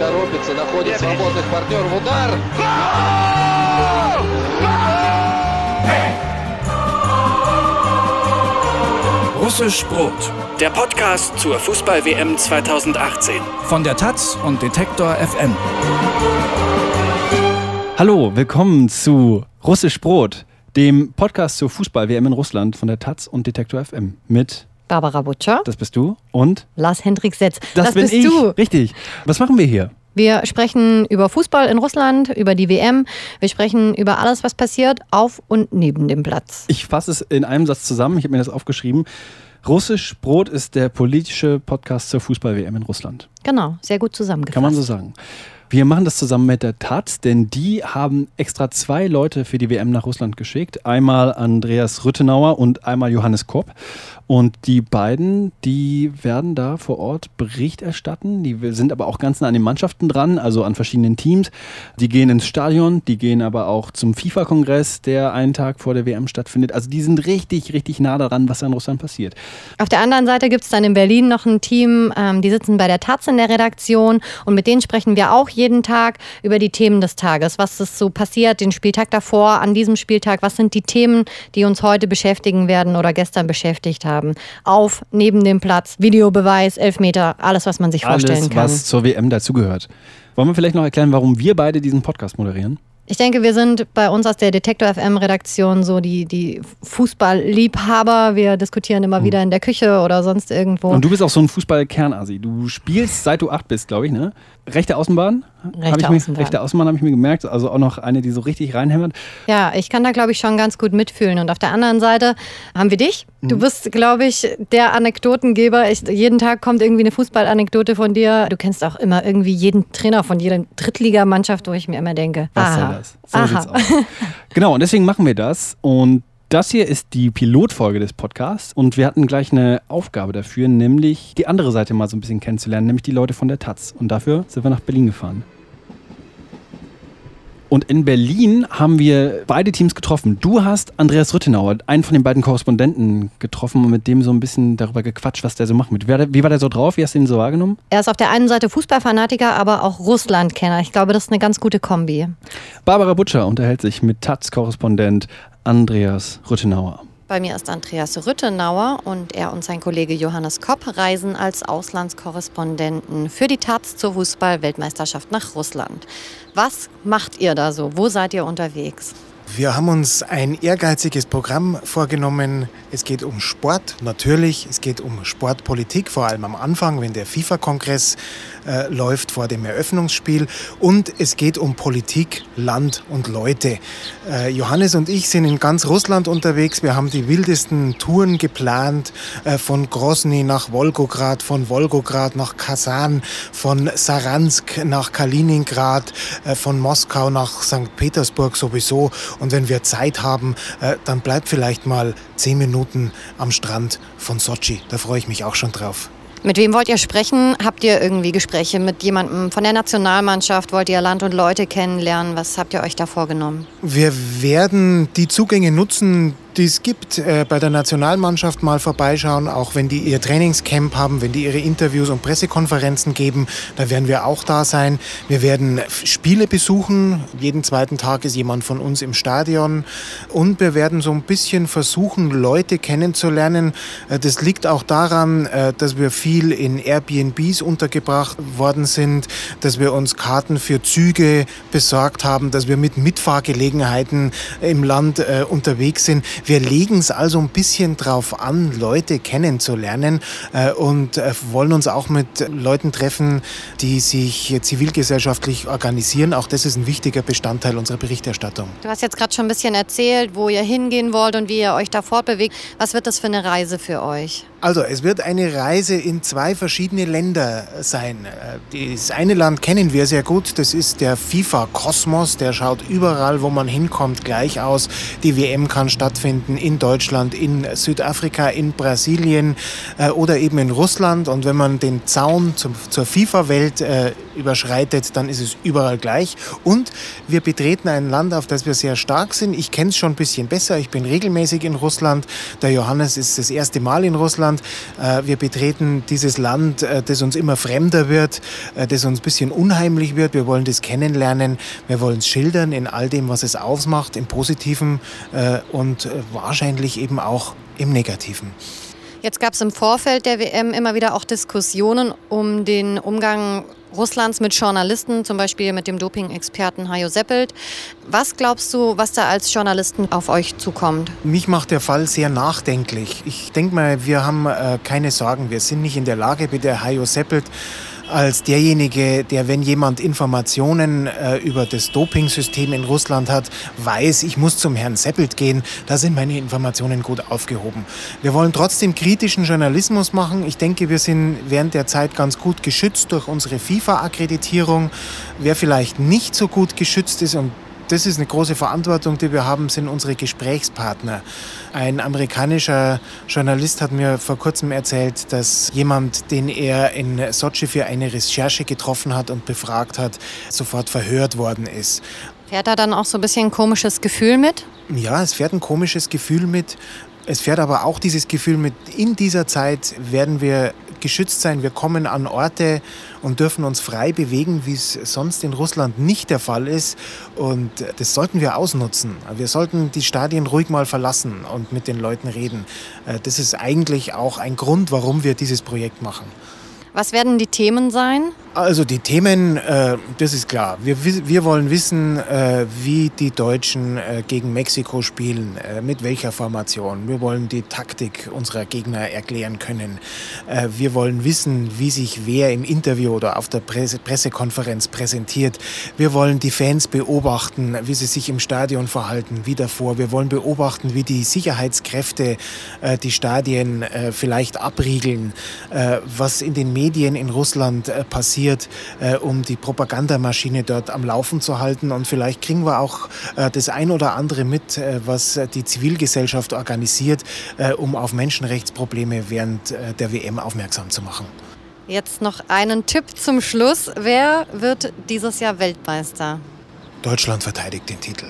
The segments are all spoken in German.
торопится, находит свободных партнеров. Удар! Russisch Brot, der Podcast zur Fußball-WM 2018. Von der Taz und Detektor FM. Hallo, willkommen zu Russisch Brot, dem Podcast zur Fußball-WM in Russland von der Taz und Detektor FM mit Barbara Butcher, Das bist du und Lars Hendrik Setz. das, bin bist ich. du. Richtig. Was machen wir hier? Wir sprechen über Fußball in Russland, über die WM. Wir sprechen über alles, was passiert auf und neben dem Platz. Ich fasse es in einem Satz zusammen. Ich habe mir das aufgeschrieben. Russisch Brot ist der politische Podcast zur Fußball-WM in Russland. Genau, sehr gut zusammengefasst. Kann man so sagen. Wir machen das zusammen mit der Taz, denn die haben extra zwei Leute für die WM nach Russland geschickt. Einmal Andreas Rüttenauer und einmal Johannes Kopp. Und die beiden, die werden da vor Ort Bericht erstatten. Die sind aber auch ganz nah an den Mannschaften dran, also an verschiedenen Teams. Die gehen ins Stadion, die gehen aber auch zum FIFA-Kongress, der einen Tag vor der WM stattfindet. Also die sind richtig, richtig nah daran, was in Russland passiert. Auf der anderen Seite gibt es dann in Berlin noch ein Team, ähm, die sitzen bei der Taz in der Redaktion und mit denen sprechen wir auch jeden Tag über die Themen des Tages. Was ist so passiert, den Spieltag davor, an diesem Spieltag, was sind die Themen, die uns heute beschäftigen werden oder gestern beschäftigt haben. Auf, neben dem Platz, Videobeweis, Elfmeter, alles, was man sich vorstellen Alles, kann. was zur WM dazugehört. Wollen wir vielleicht noch erklären, warum wir beide diesen Podcast moderieren? Ich denke, wir sind bei uns aus der Detektor FM Redaktion so die, die Fußballliebhaber. Wir diskutieren immer wieder in der Küche oder sonst irgendwo. Und du bist auch so ein Fußball-Kernasi. Du spielst seit du acht bist, glaube ich, ne? Rechte Außenbahn? Rechte Hab ich mir, Außenbahn. Rechte Außenbahn habe ich mir gemerkt. Also auch noch eine, die so richtig reinhämmert. Ja, ich kann da, glaube ich, schon ganz gut mitfühlen. Und auf der anderen Seite haben wir dich. Du bist, glaube ich, der Anekdotengeber. Ich, jeden Tag kommt irgendwie eine Fußballanekdote von dir. Du kennst auch immer irgendwie jeden Trainer von jeder Drittligamannschaft, wo ich mir immer denke, Was aha, soll das? So aha. sieht's aus. Genau, und deswegen machen wir das. Und das hier ist die Pilotfolge des Podcasts. Und wir hatten gleich eine Aufgabe dafür, nämlich die andere Seite mal so ein bisschen kennenzulernen, nämlich die Leute von der Taz. Und dafür sind wir nach Berlin gefahren. Und in Berlin haben wir beide Teams getroffen. Du hast Andreas Rüttenauer, einen von den beiden Korrespondenten, getroffen und mit dem so ein bisschen darüber gequatscht, was der so macht. Wie war der, wie war der so drauf? Wie hast du ihn so wahrgenommen? Er ist auf der einen Seite Fußballfanatiker, aber auch Russlandkenner. Ich glaube, das ist eine ganz gute Kombi. Barbara Butcher unterhält sich mit Taz-Korrespondent Andreas Rüttenauer. Bei mir ist Andreas Rüttenauer und er und sein Kollege Johannes Kopp reisen als Auslandskorrespondenten für die Taz zur Fußball-Weltmeisterschaft nach Russland. Was macht ihr da so? Wo seid ihr unterwegs? Wir haben uns ein ehrgeiziges Programm vorgenommen. Es geht um Sport, natürlich. Es geht um Sportpolitik, vor allem am Anfang, wenn der FIFA-Kongress äh, läuft vor dem Eröffnungsspiel. Und es geht um Politik, Land und Leute. Äh, Johannes und ich sind in ganz Russland unterwegs. Wir haben die wildesten Touren geplant, äh, von Grozny nach Wolgograd, von Wolgograd nach Kasan, von Saransk nach Kaliningrad, äh, von Moskau nach St. Petersburg sowieso. Und wenn wir Zeit haben, äh, dann bleibt vielleicht mal zehn Minuten am Strand von Sochi. Da freue ich mich auch schon drauf. Mit wem wollt ihr sprechen? Habt ihr irgendwie Gespräche mit jemandem von der Nationalmannschaft? Wollt ihr Land und Leute kennenlernen? Was habt ihr euch da vorgenommen? Wir werden die Zugänge nutzen, die es gibt, äh, bei der Nationalmannschaft mal vorbeischauen, auch wenn die ihr Trainingscamp haben, wenn die ihre Interviews und Pressekonferenzen geben, da werden wir auch da sein. Wir werden Spiele besuchen, jeden zweiten Tag ist jemand von uns im Stadion und wir werden so ein bisschen versuchen, Leute kennenzulernen. Äh, Das liegt auch daran, äh, dass wir viel in Airbnbs untergebracht worden sind, dass wir uns Karten für Züge besorgt haben, dass wir mit Mitfahrgelegenheiten im Land äh, unterwegs sind. Wir legen es also ein bisschen drauf an, Leute kennenzulernen äh, und äh, wollen uns auch mit Leuten treffen, die sich zivilgesellschaftlich organisieren. Auch das ist ein wichtiger Bestandteil unserer Berichterstattung. Du hast jetzt gerade schon ein bisschen erzählt, wo ihr hingehen wollt und wie ihr euch da fortbewegt. Was wird das für eine Reise für euch? Also, es wird eine Reise in zwei verschiedene Länder sein. Äh, Das eine Land kennen wir sehr gut, das ist der FIFA-Kosmos. Der schaut überall, wo man hinkommt, gleich aus. Die WM kann stattfinden stattfinden in Deutschland, in Südafrika, in Brasilien äh, oder eben in Russland. Und wenn man den Zaun zum, zur FIFA-Welt äh, überschreitet, dann ist es überall gleich. Und wir betreten ein Land, auf das wir sehr stark sind. Ich kenne es schon ein bisschen besser. Ich bin regelmäßig in Russland. Der Johannes ist das erste Mal in Russland. Äh, wir betreten dieses Land, äh, das uns immer fremder wird, äh, das uns ein bisschen unheimlich wird. Wir wollen das kennenlernen. Wir wollen es schildern in all dem, was es ausmacht, im Positiven und wahrscheinlich eben auch im Negativen. Jetzt gab es im Vorfeld der WM immer wieder auch Diskussionen um den Umgang Russlands mit Journalisten, zum Beispiel mit dem Doping-Experten Hajo Seppelt. Was glaubst du, was da als Journalisten auf euch zukommt? Mich macht der Fall sehr nachdenklich. Ich denke mal, wir haben äh, keine Sorgen. Wir sind nicht in der Lage, der Hajo Seppelt als derjenige, der, wenn jemand Informationen äh, über das Dopingsystem in Russland hat, weiß, ich muss zum Herrn Seppelt gehen, da sind meine Informationen gut aufgehoben. Wir wollen trotzdem kritischen Journalismus machen. Ich denke, wir sind während der Zeit ganz gut geschützt durch unsere FIFA-Akkreditierung. Wer vielleicht nicht so gut geschützt ist und das ist eine große Verantwortung, die wir haben, sind unsere Gesprächspartner. Ein amerikanischer Journalist hat mir vor kurzem erzählt, dass jemand, den er in Sochi für eine Recherche getroffen hat und befragt hat, sofort verhört worden ist. Fährt da dann auch so ein bisschen ein komisches Gefühl mit? Ja, es fährt ein komisches Gefühl mit. Es fährt aber auch dieses Gefühl mit, in dieser Zeit werden wir geschützt sein. Wir kommen an Orte und dürfen uns frei bewegen, wie es sonst in Russland nicht der Fall ist. Und das sollten wir ausnutzen. Wir sollten die Stadien ruhig mal verlassen und mit den Leuten reden. Äh, das ist eigentlich auch ein Grund, warum wir dieses Projekt machen. Was werden die Themen sein? Also die Themen, äh, das ist klar. Wir, wir wollen wissen, äh, wie die Deutschen äh, gegen Mexiko spielen, äh, mit welcher Formation. Wir wollen die Taktik unserer Gegner erklären können. Äh, wir wollen wissen, wie sich wer im Interview oder auf der Presse Pressekonferenz präsentiert. Wir wollen die Fans beobachten, wie sie sich im Stadion verhalten, wie davor. Wir wollen beobachten, wie die Sicherheitskräfte äh, die Stadien vielleicht abriegeln, was in den Medien in Russland passiert passiert, äh, um die Propagandamaschine dort am Laufen zu halten. Und vielleicht kriegen wir auch äh, das ein oder andere mit, äh, was die Zivilgesellschaft organisiert, äh, um auf Menschenrechtsprobleme während äh, der WM aufmerksam zu machen. Jetzt noch einen Tipp zum Schluss. Wer wird dieses Jahr Weltmeister? Deutschland verteidigt den Titel.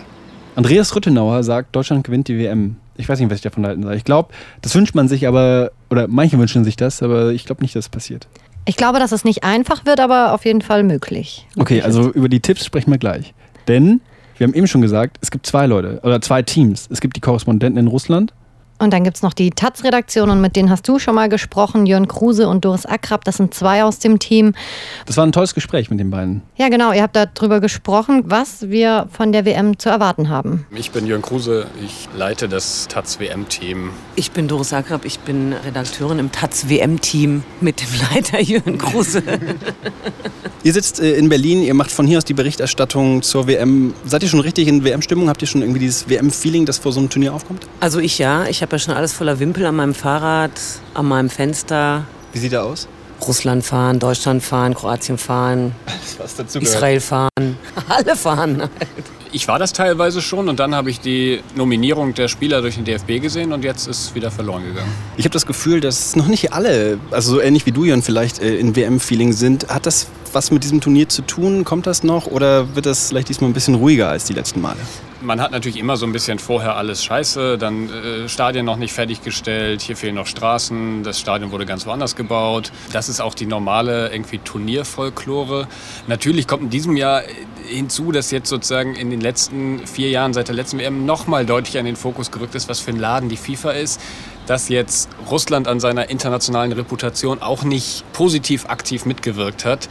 Andreas Rüttenauer sagt, Deutschland gewinnt die WM. Ich weiß nicht, was ich davon halten soll. Ich glaube, das wünscht man sich, aber, oder manche wünschen sich das, aber ich glaube nicht, dass es passiert. Ich glaube, dass es nicht einfach wird, aber auf jeden Fall möglich. Okay, also über die Tipps sprechen wir gleich. Denn wir haben eben schon gesagt, es gibt zwei Leute oder zwei Teams. Es gibt die Korrespondenten in Russland und dann gibt es noch die Taz-Redaktion und mit denen hast du schon mal gesprochen, Jörn Kruse und Doris Akrab, das sind zwei aus dem Team. Das war ein tolles Gespräch mit den beiden. Ja, genau, ihr habt darüber gesprochen, was wir von der WM zu erwarten haben. Ich bin Jörn Kruse, ich leite das Taz-WM-Team. Ich bin Doris Akrab, ich bin Redakteurin im Taz-WM-Team mit dem Leiter Jörn Kruse. ihr sitzt äh, in Berlin, ihr macht von hier aus die Berichterstattung zur WM. Seid ihr schon richtig in WM-Stimmung? Habt ihr schon irgendwie dieses WM-Feeling, das vor so einem Turnier aufkommt? Also ich ja, ich habe habe ja schon alles voller Wimpel an meinem Fahrrad, an meinem Fenster. Wie sieht er aus? Russland fahren, Deutschland fahren, Kroatien fahren, Israel fahren, alle fahren halt. Ich war das teilweise schon und dann habe ich die Nominierung der Spieler durch den DFB gesehen und jetzt ist es wieder verloren gegangen. Ich habe das Gefühl, dass noch nicht alle, also so ähnlich wie du, Jan, vielleicht äh, in WM-Feeling sind. Hat das was mit diesem Turnier zu tun? Kommt das noch oder wird das vielleicht diesmal ein bisschen ruhiger als die letzten Male? Man hat natürlich immer so ein bisschen vorher alles scheiße, dann äh, Stadien noch nicht fertiggestellt, hier fehlen noch Straßen, das Stadion wurde ganz woanders gebaut. Das ist auch die normale irgendwie Turnierfolklore. Natürlich kommt in diesem Jahr hinzu, dass jetzt sozusagen in den letzten vier Jahren seit der letzten WM nochmal deutlich an den Fokus gerückt ist, was für ein Laden die FIFA ist dass jetzt Russland an seiner internationalen Reputation auch nicht positiv aktiv mitgewirkt hat.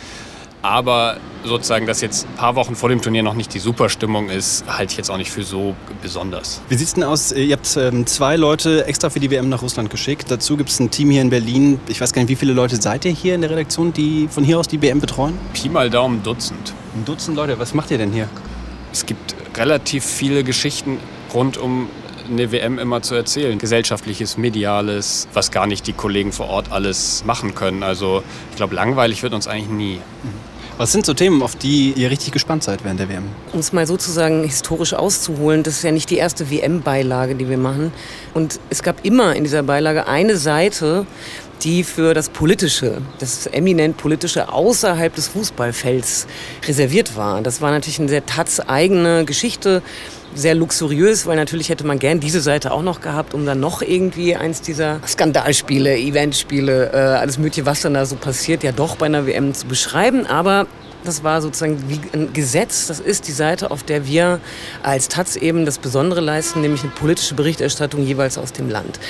Aber sozusagen, dass jetzt ein paar Wochen vor dem Turnier noch nicht die Superstimmung ist, halte ich jetzt auch nicht für so besonders. Wie sieht es denn aus? Ihr habt ähm, zwei Leute extra für die WM nach Russland geschickt. Dazu gibt es ein Team hier in Berlin. Ich weiß gar nicht, wie viele Leute seid ihr hier in der Redaktion, die von hier aus die WM betreuen? Pi mal Daumen Dutzend. Ein Dutzend Leute. Was macht ihr denn hier? Es gibt relativ viele Geschichten rund um eine WM immer zu erzählen. Gesellschaftliches, mediales, was gar nicht die Kollegen vor Ort alles machen können. Also ich glaube, langweilig wird uns eigentlich nie. Mhm. Was sind so Themen, auf die ihr richtig gespannt seid während der WM? Um es mal sozusagen historisch auszuholen, das ist ja nicht die erste WM-Beilage, die wir machen. Und es gab immer in dieser Beilage eine Seite, die für das Politische, das eminent Politische außerhalb des Fußballfelds reserviert war. Das war natürlich eine sehr taz-eigene Geschichte, sehr luxuriös, weil natürlich hätte man gern diese Seite auch noch gehabt, um dann noch irgendwie eins dieser Skandalspiele, Eventspiele, äh, alles Mögliche, was dann da so passiert, ja doch bei einer WM zu beschreiben. Aber das war sozusagen wie ein Gesetz. Das ist die Seite, auf der wir als Taz eben das Besondere leisten, nämlich eine politische Berichterstattung jeweils aus dem Land.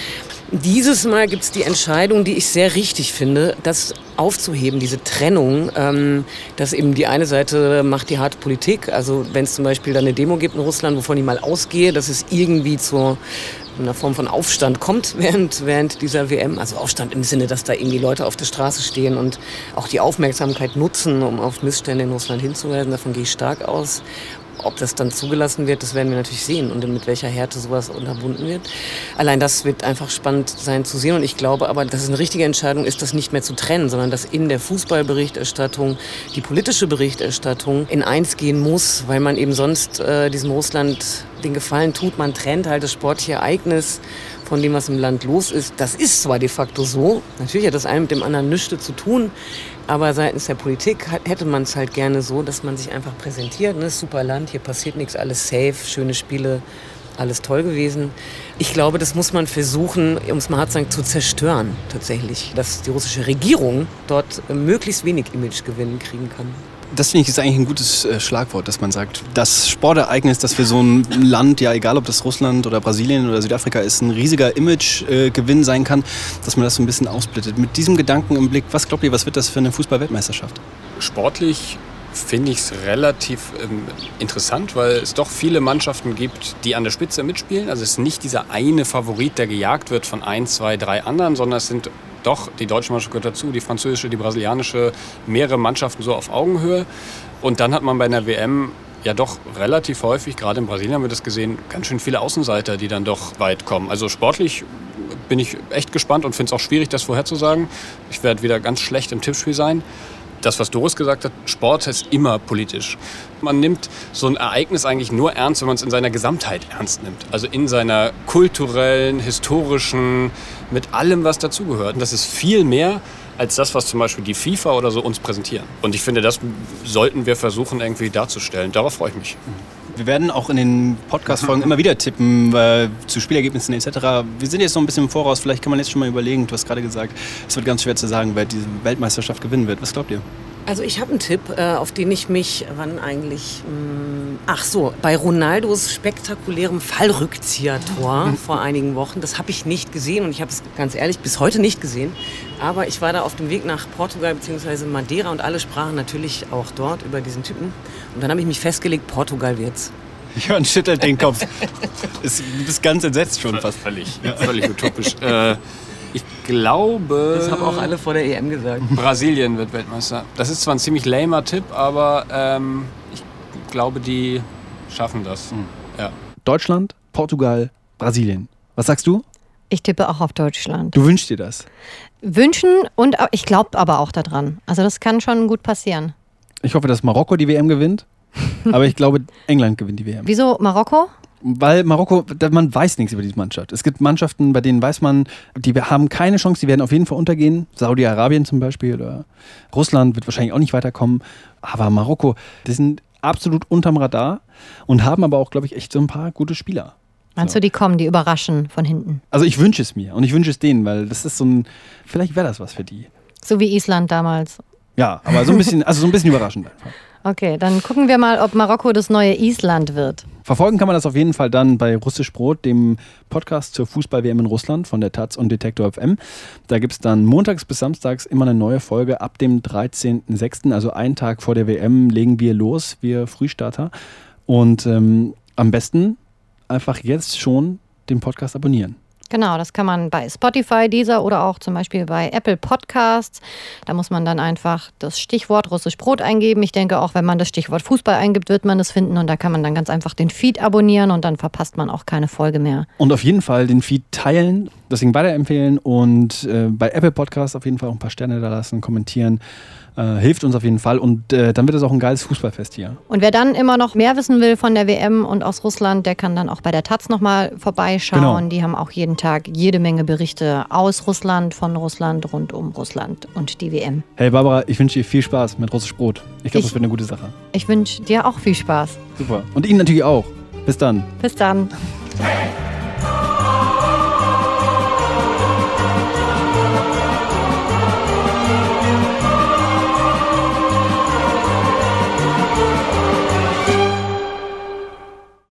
Dieses Mal gibt es die Entscheidung, die ich sehr richtig finde, das aufzuheben, diese Trennung, ähm, dass eben die eine Seite macht die harte Politik. Also wenn es zum Beispiel da eine Demo gibt in Russland, wovon ich mal ausgehe, dass es irgendwie zur einer Form von Aufstand kommt während, während dieser WM. Also Aufstand im Sinne, dass da irgendwie Leute auf der Straße stehen und auch die Aufmerksamkeit nutzen, um auf Missstände in Russland hinzuweisen. Davon gehe ich stark aus. Ob das dann zugelassen wird, das werden wir natürlich sehen und mit welcher Härte sowas unterbunden wird. Allein das wird einfach spannend sein zu sehen und ich glaube aber, dass es eine richtige Entscheidung ist, das nicht mehr zu trennen, sondern dass in der Fußballberichterstattung die politische Berichterstattung in eins gehen muss, weil man eben sonst äh, diesem Russland den Gefallen tut, man trennt halt das sportliche Ereignis von dem, was im Land los ist. Das ist zwar de facto so, natürlich hat das eine mit dem anderen nichts zu tun, aber seitens der Politik hätte man es halt gerne so, dass man sich einfach präsentiert. Ne? Super Land, hier passiert nichts, alles safe, schöne Spiele, alles toll gewesen. Ich glaube, das muss man versuchen, um es mal hart zu sagen, zu zerstören tatsächlich. Dass die russische Regierung dort möglichst wenig Imagegewinn kriegen kann das finde ich ist eigentlich ein gutes äh, Schlagwort, dass man sagt, das Sportereignis, das für so ein Land, ja egal ob das Russland oder Brasilien oder Südafrika ist, ein riesiger Imagegewinn äh, sein kann, dass man das so ein bisschen ausblittet. Mit diesem Gedanken im Blick, was glaubt ihr, was wird das für eine Fußball-Weltmeisterschaft? Sportlich finde ich es relativ ähm, interessant, weil es doch viele Mannschaften gibt, die an der Spitze mitspielen. Also es ist nicht dieser eine Favorit, der gejagt wird von ein, zwei, drei anderen, sondern es sind doch, die deutsche Mannschaft gehört dazu, die französische, die brasilianische, mehrere Mannschaften so auf Augenhöhe. Und dann hat man bei einer WM ja doch relativ häufig, gerade in Brasilien haben wir das gesehen, ganz schön viele Außenseiter, die dann doch weit kommen. Also sportlich bin ich echt gespannt und finde es auch schwierig, das vorherzusagen. Ich werde wieder ganz schlecht im Tippspiel sein das, was Doris gesagt hat, Sport ist immer politisch. Man nimmt so ein Ereignis eigentlich nur ernst, wenn man es in seiner Gesamtheit ernst nimmt. Also in seiner kulturellen, historischen, mit allem, was dazugehört. Und das ist viel mehr als das, was zum Beispiel die FIFA oder so uns präsentieren. Und ich finde, das sollten wir versuchen irgendwie darzustellen. Darauf freue ich mich. Wir werden auch in den Podcast-Folgen immer wieder tippen äh, zu Spielergebnissen etc. Wir sind jetzt noch ein bisschen im Voraus. Vielleicht kann man jetzt schon mal überlegen. Du hast gerade gesagt, es wird ganz schwer zu sagen, wer diese Weltmeisterschaft gewinnen wird. Was glaubt ihr? Also ich habe einen Tipp, äh, auf den ich mich, wann eigentlich, mh, hm, ach so, bei Ronaldos spektakulärem Fallrückzieher-Tor vor einigen Wochen, das habe ich nicht gesehen und ich habe es ganz ehrlich bis heute nicht gesehen. Aber ich war da auf dem Weg nach Portugal bzw. Madeira und alle sprachen natürlich auch dort über diesen Typen. Und dann habe ich mich festgelegt, Portugal wird's. Jörn schüttelt den Kopf. du bist ganz entsetzt schon fast. Völlig, ja. völlig utopisch. Äh, ich glaube. Das haben auch alle vor der EM gesagt. Brasilien wird Weltmeister. Das ist zwar ein ziemlich lamer Tipp, aber ähm, ich glaube, die schaffen das. Mhm. Ja. Deutschland, Portugal, Brasilien. Was sagst du? Ich tippe auch auf Deutschland. Du wünschst dir das? Wünschen und ich glaube aber auch daran. Also das kann schon gut passieren. Ich hoffe, dass Marokko die WM gewinnt. aber ich glaube, England gewinnt die WM. Wieso Marokko? Weil Marokko, man weiß nichts über diese Mannschaft. Es gibt Mannschaften, bei denen weiß man, die haben keine Chance, die werden auf jeden Fall untergehen. Saudi-Arabien zum Beispiel oder Russland wird wahrscheinlich auch nicht weiterkommen. Aber Marokko, die sind absolut unterm Radar und haben aber auch, glaube ich, echt so ein paar gute Spieler. Meinst du, die kommen, die überraschen von hinten? Also ich wünsche es mir und ich wünsche es denen, weil das ist so ein, vielleicht wäre das was für die. So wie Island damals. Ja, aber so ein bisschen, also so ein bisschen überraschend einfach. Okay, dann gucken wir mal, ob Marokko das neue Island wird. Verfolgen kann man das auf jeden Fall dann bei Russisch Brot, dem Podcast zur Fußball-WM in Russland von der Taz und Detektor FM. Da gibt es dann montags bis samstags immer eine neue Folge. Ab dem 13.06., also einen Tag vor der WM, legen wir los, wir Frühstarter. Und ähm, am besten einfach jetzt schon den Podcast abonnieren. Genau, das kann man bei Spotify, dieser oder auch zum Beispiel bei Apple Podcasts. Da muss man dann einfach das Stichwort russisch Brot eingeben. Ich denke, auch wenn man das Stichwort Fußball eingibt, wird man es finden. Und da kann man dann ganz einfach den Feed abonnieren und dann verpasst man auch keine Folge mehr. Und auf jeden Fall den Feed teilen, deswegen weiterempfehlen und äh, bei Apple Podcasts auf jeden Fall auch ein paar Sterne da lassen, kommentieren. Äh, hilft uns auf jeden Fall und äh, dann wird es auch ein geiles Fußballfest hier. Und wer dann immer noch mehr wissen will von der WM und aus Russland, der kann dann auch bei der Taz nochmal vorbeischauen. Genau. Die haben auch jeden Tag jede Menge Berichte aus Russland, von Russland, rund um Russland und die WM. Hey Barbara, ich wünsche dir viel Spaß mit Russisch Brot. Ich glaube, das wird eine gute Sache. Ich wünsche dir auch viel Spaß. Super. Und Ihnen natürlich auch. Bis dann. Bis dann. Hey,